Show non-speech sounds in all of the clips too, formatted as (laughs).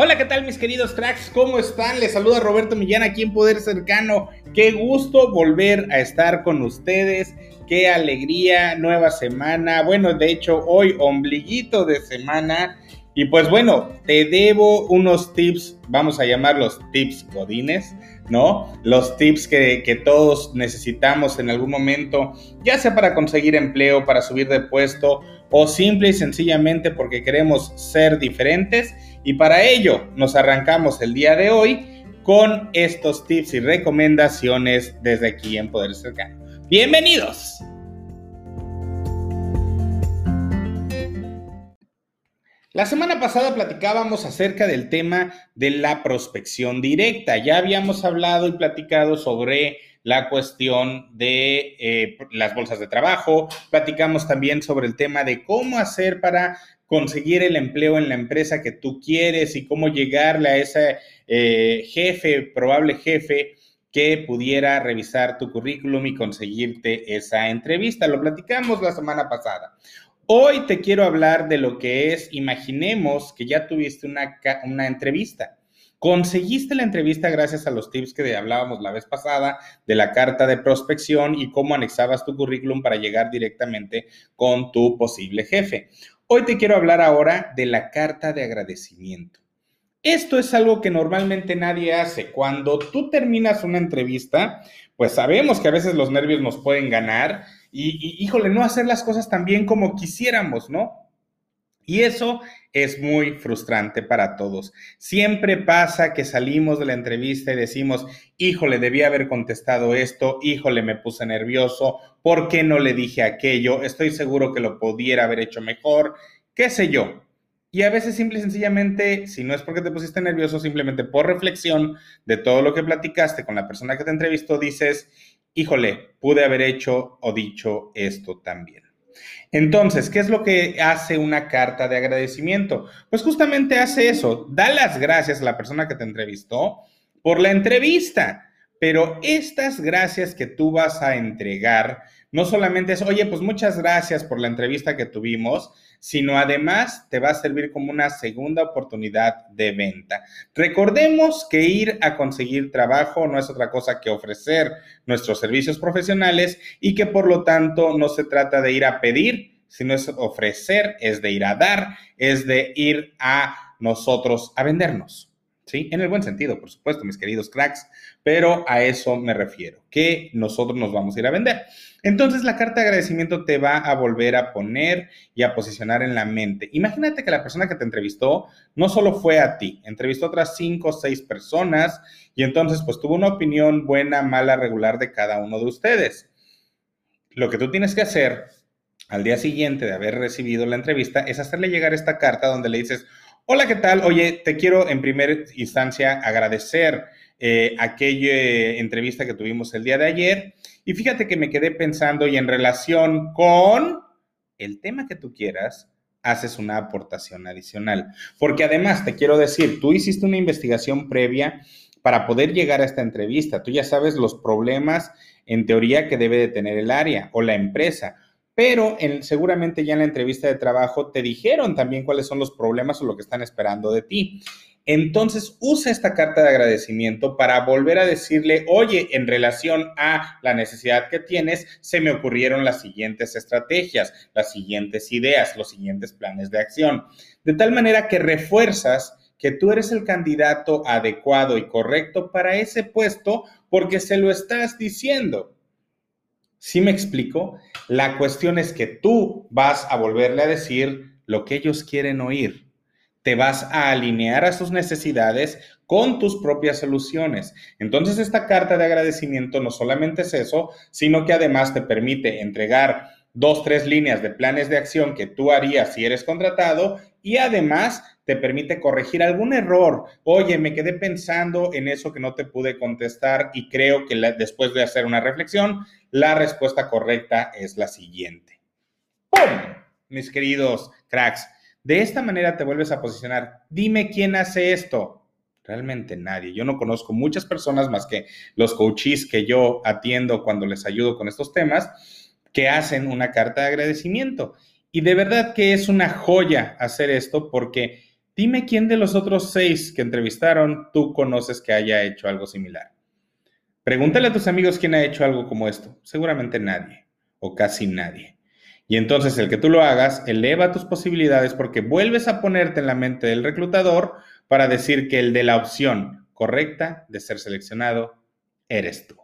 Hola, ¿qué tal mis queridos cracks? ¿Cómo están? Les saluda Roberto Millán aquí en Poder Cercano. Qué gusto volver a estar con ustedes. Qué alegría, nueva semana. Bueno, de hecho, hoy ombliguito de semana. Y pues bueno, te debo unos tips, vamos a llamarlos tips godines, ¿no? Los tips que, que, todos necesitamos en algún momento, ya sea para conseguir empleo, para subir de puesto o simple y sencillamente porque queremos ser diferentes y para ello nos arrancamos el día de hoy con estos tips y recomendaciones desde aquí en Poder Cercano. Bienvenidos. La semana pasada platicábamos acerca del tema de la prospección directa. Ya habíamos hablado y platicado sobre la cuestión de eh, las bolsas de trabajo, platicamos también sobre el tema de cómo hacer para conseguir el empleo en la empresa que tú quieres y cómo llegarle a ese eh, jefe, probable jefe que pudiera revisar tu currículum y conseguirte esa entrevista. Lo platicamos la semana pasada. Hoy te quiero hablar de lo que es, imaginemos que ya tuviste una, una entrevista Conseguiste la entrevista gracias a los tips que hablábamos la vez pasada de la carta de prospección y cómo anexabas tu currículum para llegar directamente con tu posible jefe. Hoy te quiero hablar ahora de la carta de agradecimiento. Esto es algo que normalmente nadie hace. Cuando tú terminas una entrevista, pues sabemos que a veces los nervios nos pueden ganar y, y híjole, no hacer las cosas tan bien como quisiéramos, ¿no? Y eso es muy frustrante para todos. Siempre pasa que salimos de la entrevista y decimos, híjole, debía haber contestado esto, híjole, me puse nervioso, ¿por qué no le dije aquello? Estoy seguro que lo pudiera haber hecho mejor, qué sé yo. Y a veces simple y sencillamente, si no es porque te pusiste nervioso, simplemente por reflexión de todo lo que platicaste con la persona que te entrevistó, dices, híjole, pude haber hecho o dicho esto también. Entonces, ¿qué es lo que hace una carta de agradecimiento? Pues justamente hace eso, da las gracias a la persona que te entrevistó por la entrevista, pero estas gracias que tú vas a entregar no solamente es, oye, pues muchas gracias por la entrevista que tuvimos, sino además te va a servir como una segunda oportunidad de venta. Recordemos que ir a conseguir trabajo no es otra cosa que ofrecer nuestros servicios profesionales y que por lo tanto no se trata de ir a pedir, sino es ofrecer, es de ir a dar, es de ir a nosotros a vendernos. ¿Sí? En el buen sentido, por supuesto, mis queridos cracks, pero a eso me refiero, que nosotros nos vamos a ir a vender. Entonces la carta de agradecimiento te va a volver a poner y a posicionar en la mente. Imagínate que la persona que te entrevistó no solo fue a ti, entrevistó a otras cinco o seis personas y entonces pues tuvo una opinión buena, mala, regular de cada uno de ustedes. Lo que tú tienes que hacer al día siguiente de haber recibido la entrevista es hacerle llegar esta carta donde le dices, Hola, ¿qué tal? Oye, te quiero en primera instancia agradecer eh, aquella entrevista que tuvimos el día de ayer. Y fíjate que me quedé pensando y en relación con el tema que tú quieras, haces una aportación adicional. Porque además, te quiero decir, tú hiciste una investigación previa para poder llegar a esta entrevista. Tú ya sabes los problemas en teoría que debe de tener el área o la empresa pero seguramente ya en la entrevista de trabajo te dijeron también cuáles son los problemas o lo que están esperando de ti. Entonces, usa esta carta de agradecimiento para volver a decirle, oye, en relación a la necesidad que tienes, se me ocurrieron las siguientes estrategias, las siguientes ideas, los siguientes planes de acción. De tal manera que refuerzas que tú eres el candidato adecuado y correcto para ese puesto porque se lo estás diciendo. ¿Sí me explico? La cuestión es que tú vas a volverle a decir lo que ellos quieren oír. Te vas a alinear a sus necesidades con tus propias soluciones. Entonces, esta carta de agradecimiento no solamente es eso, sino que además te permite entregar dos, tres líneas de planes de acción que tú harías si eres contratado y además te permite corregir algún error. Oye, me quedé pensando en eso que no te pude contestar y creo que después de hacer una reflexión, la respuesta correcta es la siguiente. ¡Pum! Mis queridos cracks, de esta manera te vuelves a posicionar. Dime quién hace esto. Realmente nadie. Yo no conozco muchas personas más que los coaches que yo atiendo cuando les ayudo con estos temas que hacen una carta de agradecimiento. Y de verdad que es una joya hacer esto porque Dime quién de los otros seis que entrevistaron tú conoces que haya hecho algo similar. Pregúntale a tus amigos quién ha hecho algo como esto. Seguramente nadie o casi nadie. Y entonces el que tú lo hagas eleva tus posibilidades porque vuelves a ponerte en la mente del reclutador para decir que el de la opción correcta de ser seleccionado eres tú.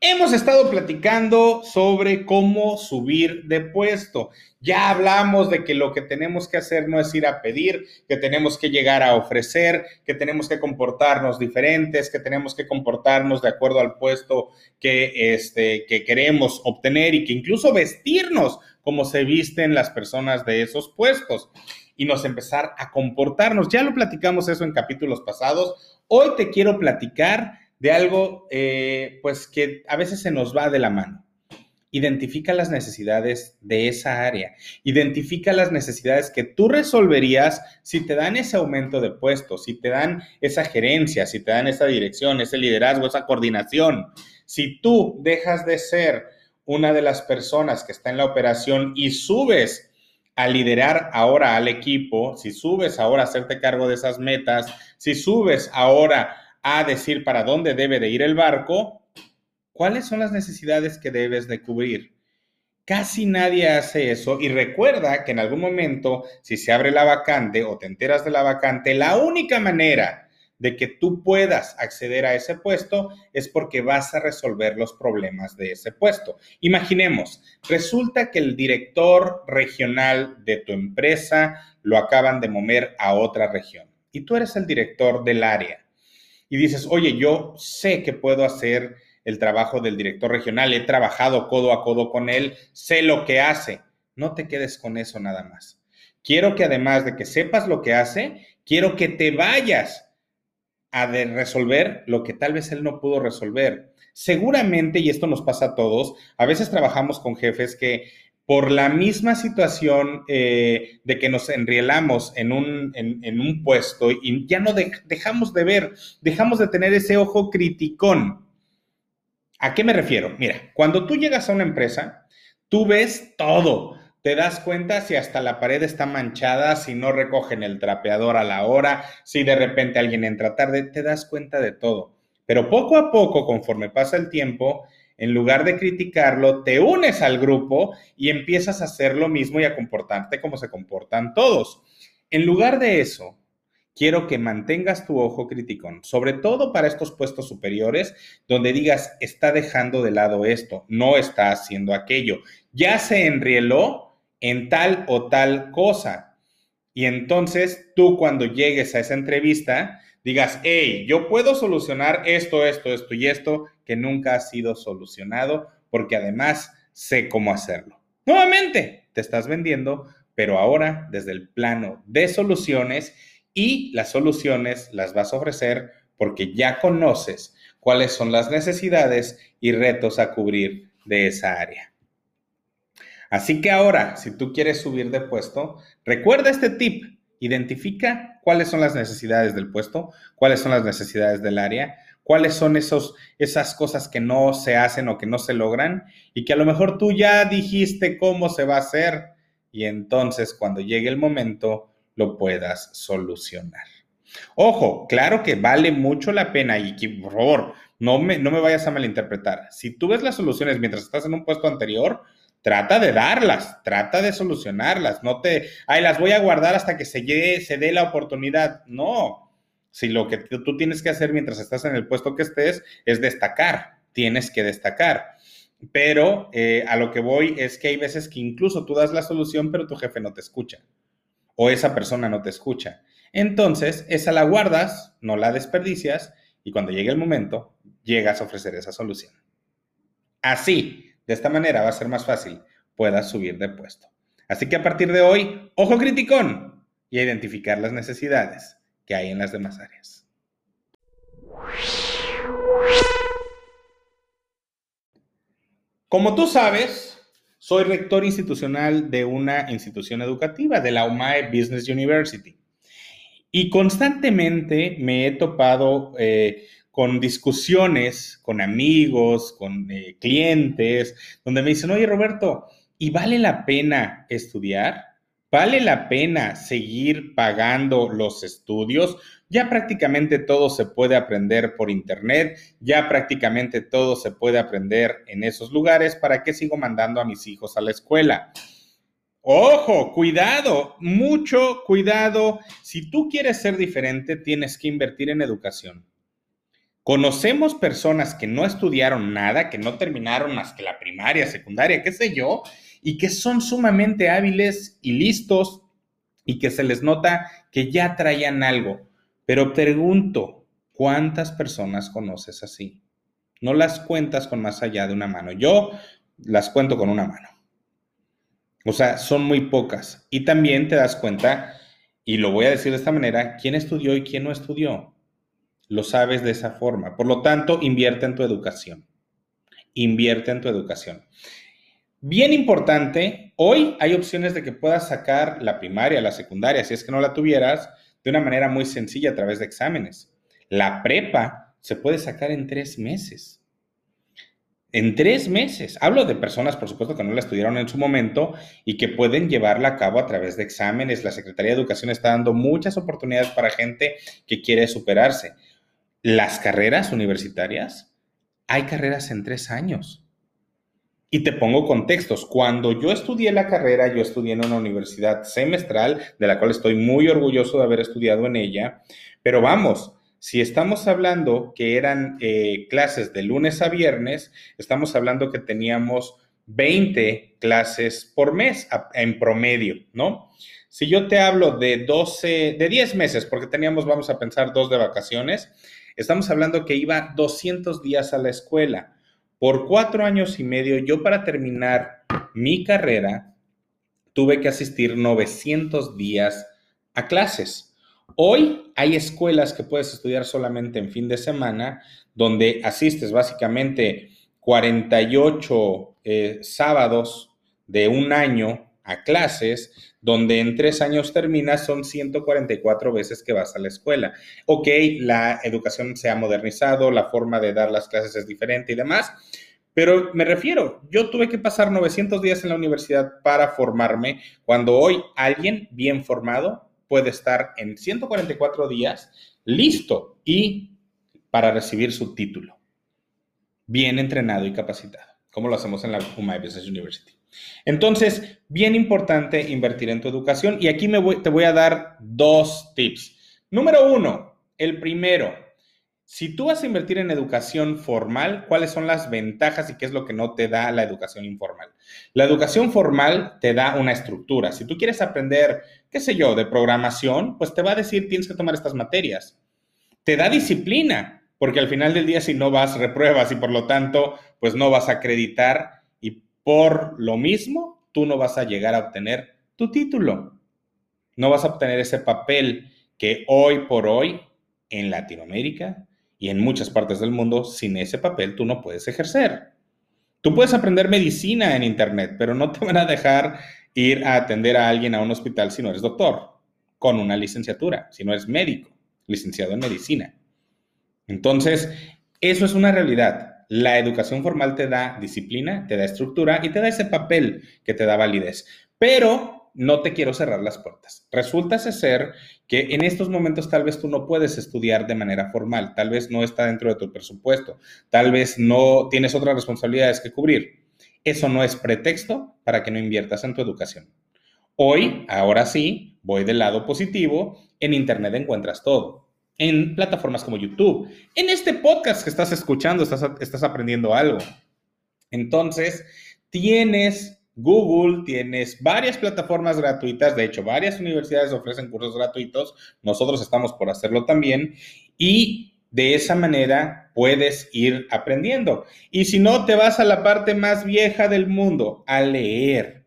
Hemos estado platicando sobre cómo subir de puesto. Ya hablamos de que lo que tenemos que hacer no es ir a pedir, que tenemos que llegar a ofrecer, que tenemos que comportarnos diferentes, que tenemos que comportarnos de acuerdo al puesto que, este, que queremos obtener y que incluso vestirnos como se visten las personas de esos puestos y nos empezar a comportarnos. Ya lo platicamos eso en capítulos pasados. Hoy te quiero platicar de algo, eh, pues que a veces se nos va de la mano. Identifica las necesidades de esa área. Identifica las necesidades que tú resolverías si te dan ese aumento de puesto, si te dan esa gerencia, si te dan esa dirección, ese liderazgo, esa coordinación. Si tú dejas de ser una de las personas que está en la operación y subes a liderar ahora al equipo, si subes ahora a hacerte cargo de esas metas, si subes ahora a decir para dónde debe de ir el barco, ¿cuáles son las necesidades que debes de cubrir? Casi nadie hace eso y recuerda que en algún momento, si se abre la vacante o te enteras de la vacante, la única manera de que tú puedas acceder a ese puesto es porque vas a resolver los problemas de ese puesto. Imaginemos, resulta que el director regional de tu empresa lo acaban de mover a otra región y tú eres el director del área y dices, oye, yo sé que puedo hacer el trabajo del director regional, he trabajado codo a codo con él, sé lo que hace. No te quedes con eso nada más. Quiero que además de que sepas lo que hace, quiero que te vayas a resolver lo que tal vez él no pudo resolver. Seguramente, y esto nos pasa a todos, a veces trabajamos con jefes que por la misma situación eh, de que nos enrielamos en un, en, un puesto y ya no dejamos de ver, dejamos de tener ese ojo criticón. ¿A qué me refiero? Mira, cuando tú llegas a una empresa, tú ves todo. Te das cuenta si hasta la pared está manchada, si no recogen el trapeador a la hora, si de repente alguien entra tarde, te das cuenta de todo. Pero poco a poco, conforme pasa el tiempo, en lugar de criticarlo, te unes al grupo y empiezas a hacer lo mismo y a comportarte como se comportan todos. En lugar de eso, quiero que mantengas tu ojo crítico, sobre todo para estos puestos superiores, donde digas, está dejando de lado esto, no está haciendo aquello, ya se enrieló en tal o tal cosa. Y entonces tú cuando llegues a esa entrevista, digas, hey, yo puedo solucionar esto, esto, esto y esto que nunca ha sido solucionado, porque además sé cómo hacerlo. Nuevamente, te estás vendiendo, pero ahora desde el plano de soluciones y las soluciones las vas a ofrecer porque ya conoces cuáles son las necesidades y retos a cubrir de esa área. Así que ahora, si tú quieres subir de puesto, recuerda este tip Identifica cuáles son las necesidades del puesto, cuáles son las necesidades del área, cuáles son esos, esas cosas que no se hacen o que no se logran y que a lo mejor tú ya dijiste cómo se va a hacer y entonces cuando llegue el momento lo puedas solucionar. Ojo, claro que vale mucho la pena y que, por favor, no me, no me vayas a malinterpretar. Si tú ves las soluciones mientras estás en un puesto anterior, trata de darlas, trata de solucionarlas, no te, ay, las voy a guardar hasta que se, llegue, se dé la oportunidad. No, si lo que tú tienes que hacer mientras estás en el puesto que estés es destacar, tienes que destacar. Pero eh, a lo que voy es que hay veces que incluso tú das la solución, pero tu jefe no te escucha o esa persona no te escucha. Entonces, esa la guardas, no la desperdicias y cuando llegue el momento, llegas a ofrecer esa solución. Así, de esta manera va a ser más fácil puedas subir de puesto. Así que a partir de hoy, ojo criticón y a identificar las necesidades que hay en las demás áreas. Como tú sabes, soy rector institucional de una institución educativa, de la UMAE Business University. Y constantemente me he topado eh, con discusiones con amigos, con eh, clientes, donde me dicen, oye Roberto, ¿Y vale la pena estudiar? ¿Vale la pena seguir pagando los estudios? Ya prácticamente todo se puede aprender por internet, ya prácticamente todo se puede aprender en esos lugares. ¿Para qué sigo mandando a mis hijos a la escuela? Ojo, cuidado, mucho cuidado. Si tú quieres ser diferente, tienes que invertir en educación. Conocemos personas que no estudiaron nada, que no terminaron más que la primaria, secundaria, qué sé yo, y que son sumamente hábiles y listos y que se les nota que ya traían algo. Pero pregunto, ¿cuántas personas conoces así? No las cuentas con más allá de una mano. Yo las cuento con una mano. O sea, son muy pocas. Y también te das cuenta, y lo voy a decir de esta manera, quién estudió y quién no estudió. Lo sabes de esa forma. Por lo tanto, invierte en tu educación. Invierte en tu educación. Bien importante, hoy hay opciones de que puedas sacar la primaria, la secundaria, si es que no la tuvieras, de una manera muy sencilla a través de exámenes. La prepa se puede sacar en tres meses. En tres meses. Hablo de personas, por supuesto, que no la estudiaron en su momento y que pueden llevarla a cabo a través de exámenes. La Secretaría de Educación está dando muchas oportunidades para gente que quiere superarse. Las carreras universitarias, hay carreras en tres años. Y te pongo contextos. Cuando yo estudié la carrera, yo estudié en una universidad semestral, de la cual estoy muy orgulloso de haber estudiado en ella. Pero vamos, si estamos hablando que eran eh, clases de lunes a viernes, estamos hablando que teníamos 20 clases por mes en promedio, ¿no? Si yo te hablo de 12, de 10 meses, porque teníamos, vamos a pensar, dos de vacaciones, estamos hablando que iba 200 días a la escuela. Por cuatro años y medio, yo para terminar mi carrera, tuve que asistir 900 días a clases. Hoy hay escuelas que puedes estudiar solamente en fin de semana, donde asistes básicamente 48 eh, sábados de un año a clases, donde en tres años terminas, son 144 veces que vas a la escuela. Ok, la educación se ha modernizado, la forma de dar las clases es diferente y demás, pero me refiero, yo tuve que pasar 900 días en la universidad para formarme, cuando hoy alguien bien formado puede estar en 144 días listo y para recibir su título, bien entrenado y capacitado, como lo hacemos en la Business University. Entonces, bien importante invertir en tu educación y aquí me te voy a dar dos tips. Número uno, el primero, si tú vas a invertir en educación formal, ¿cuáles son las ventajas y qué es lo que no te da la educación informal? La educación formal te da una estructura. Si tú quieres aprender, qué sé yo, de programación, pues te va a decir tienes que tomar estas materias. Te da disciplina, porque al final del día si no vas, repruebas y por lo tanto, pues no vas a acreditar por lo mismo, tú no vas a llegar a obtener tu título. No vas a obtener ese papel que hoy por hoy en Latinoamérica y en muchas partes del mundo, sin ese papel tú no puedes ejercer. Tú puedes aprender medicina en Internet, pero no te (laughs) van a dejar ir a atender a alguien a un hospital si no eres doctor, con una licenciatura, si no eres médico, licenciado en medicina. Entonces, eso es una realidad la educación formal te da disciplina, te da estructura y te da ese papel que te da validez. Pero no te quiero cerrar las puertas. Resulta ser que en estos momentos tal vez tú no puedes estudiar de manera formal, tal vez no está dentro de tu presupuesto, tal vez no tienes otras responsabilidades que cubrir. Eso no es pretexto para que no inviertas en tu educación. Hoy, ahora sí, voy del lado positivo, en Internet encuentras todo en plataformas como YouTube. En este podcast que estás escuchando, estás, estás aprendiendo algo. Entonces, tienes Google, tienes varias plataformas gratuitas, de hecho, varias universidades ofrecen cursos gratuitos, nosotros estamos por hacerlo también, y de esa manera puedes ir aprendiendo. Y si no, te vas a la parte más vieja del mundo, a leer.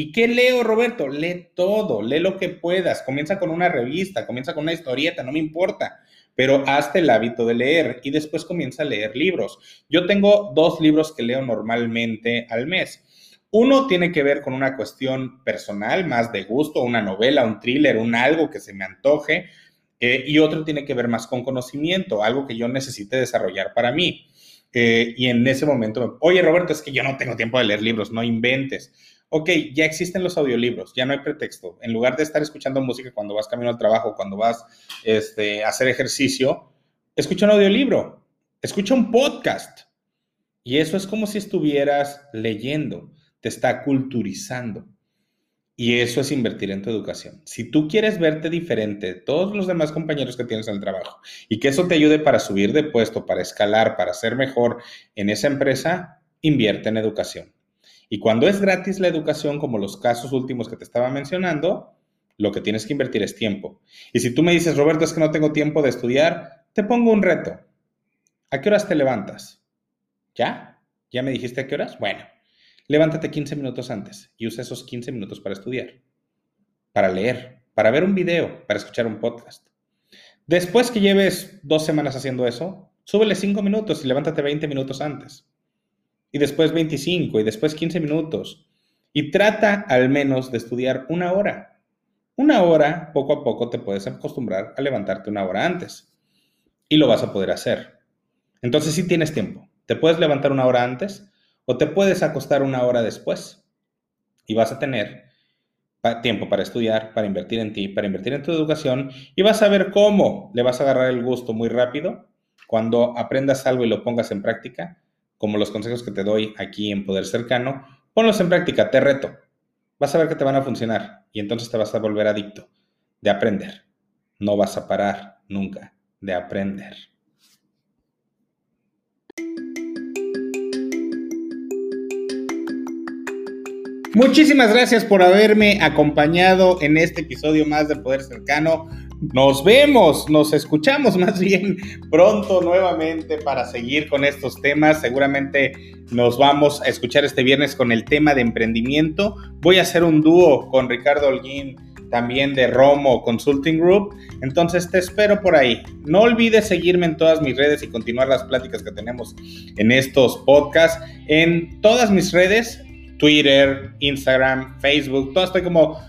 ¿Y qué leo, Roberto? Lee todo, lee lo que puedas. Comienza con una revista, comienza con una historieta, no me importa, pero hazte el hábito de leer y después comienza a leer libros. Yo tengo dos libros que leo normalmente al mes. Uno tiene que ver con una cuestión personal, más de gusto, una novela, un thriller, un algo que se me antoje, eh, y otro tiene que ver más con conocimiento, algo que yo necesite desarrollar para mí. Eh, y en ese momento, oye Roberto, es que yo no tengo tiempo de leer libros, no inventes. Ok, ya existen los audiolibros, ya no hay pretexto. En lugar de estar escuchando música cuando vas camino al trabajo, cuando vas este, a hacer ejercicio, escucha un audiolibro, escucha un podcast. Y eso es como si estuvieras leyendo, te está culturizando. Y eso es invertir en tu educación. Si tú quieres verte diferente de todos los demás compañeros que tienes en el trabajo y que eso te ayude para subir de puesto, para escalar, para ser mejor en esa empresa, invierte en educación. Y cuando es gratis la educación, como los casos últimos que te estaba mencionando, lo que tienes que invertir es tiempo. Y si tú me dices, Roberto, es que no tengo tiempo de estudiar, te pongo un reto. ¿A qué horas te levantas? ¿Ya? ¿Ya me dijiste a qué horas? Bueno, levántate 15 minutos antes y usa esos 15 minutos para estudiar, para leer, para ver un video, para escuchar un podcast. Después que lleves dos semanas haciendo eso, súbele 5 minutos y levántate 20 minutos antes. Y después 25 y después 15 minutos. Y trata al menos de estudiar una hora. Una hora, poco a poco te puedes acostumbrar a levantarte una hora antes. Y lo vas a poder hacer. Entonces sí tienes tiempo. Te puedes levantar una hora antes o te puedes acostar una hora después y vas a tener tiempo para estudiar, para invertir en ti, para invertir en tu educación y vas a ver cómo le vas a agarrar el gusto muy rápido cuando aprendas algo y lo pongas en práctica, como los consejos que te doy aquí en Poder Cercano, ponlos en práctica, te reto. Vas a ver que te van a funcionar y entonces te vas a volver adicto de aprender. No vas a parar nunca de aprender. Muchísimas gracias por haberme acompañado en este episodio más de Poder Cercano. Nos vemos, nos escuchamos más bien pronto nuevamente para seguir con estos temas. Seguramente nos vamos a escuchar este viernes con el tema de emprendimiento. Voy a hacer un dúo con Ricardo Holguín, también de Romo Consulting Group. Entonces te espero por ahí. No olvides seguirme en todas mis redes y continuar las pláticas que tenemos en estos podcasts. En todas mis redes Twitter, Instagram, Facebook, todo estoy como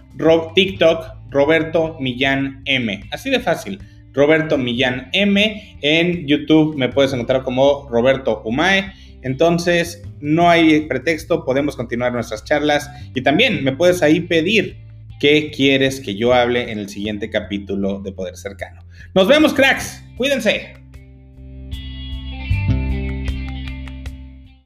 TikTok, Roberto Millán M. Así de fácil. Roberto Millán M. En YouTube me puedes encontrar como Roberto Umae. Entonces, no hay pretexto, podemos continuar nuestras charlas y también me puedes ahí pedir qué quieres que yo hable en el siguiente capítulo de Poder Cercano. Nos vemos, cracks. Cuídense.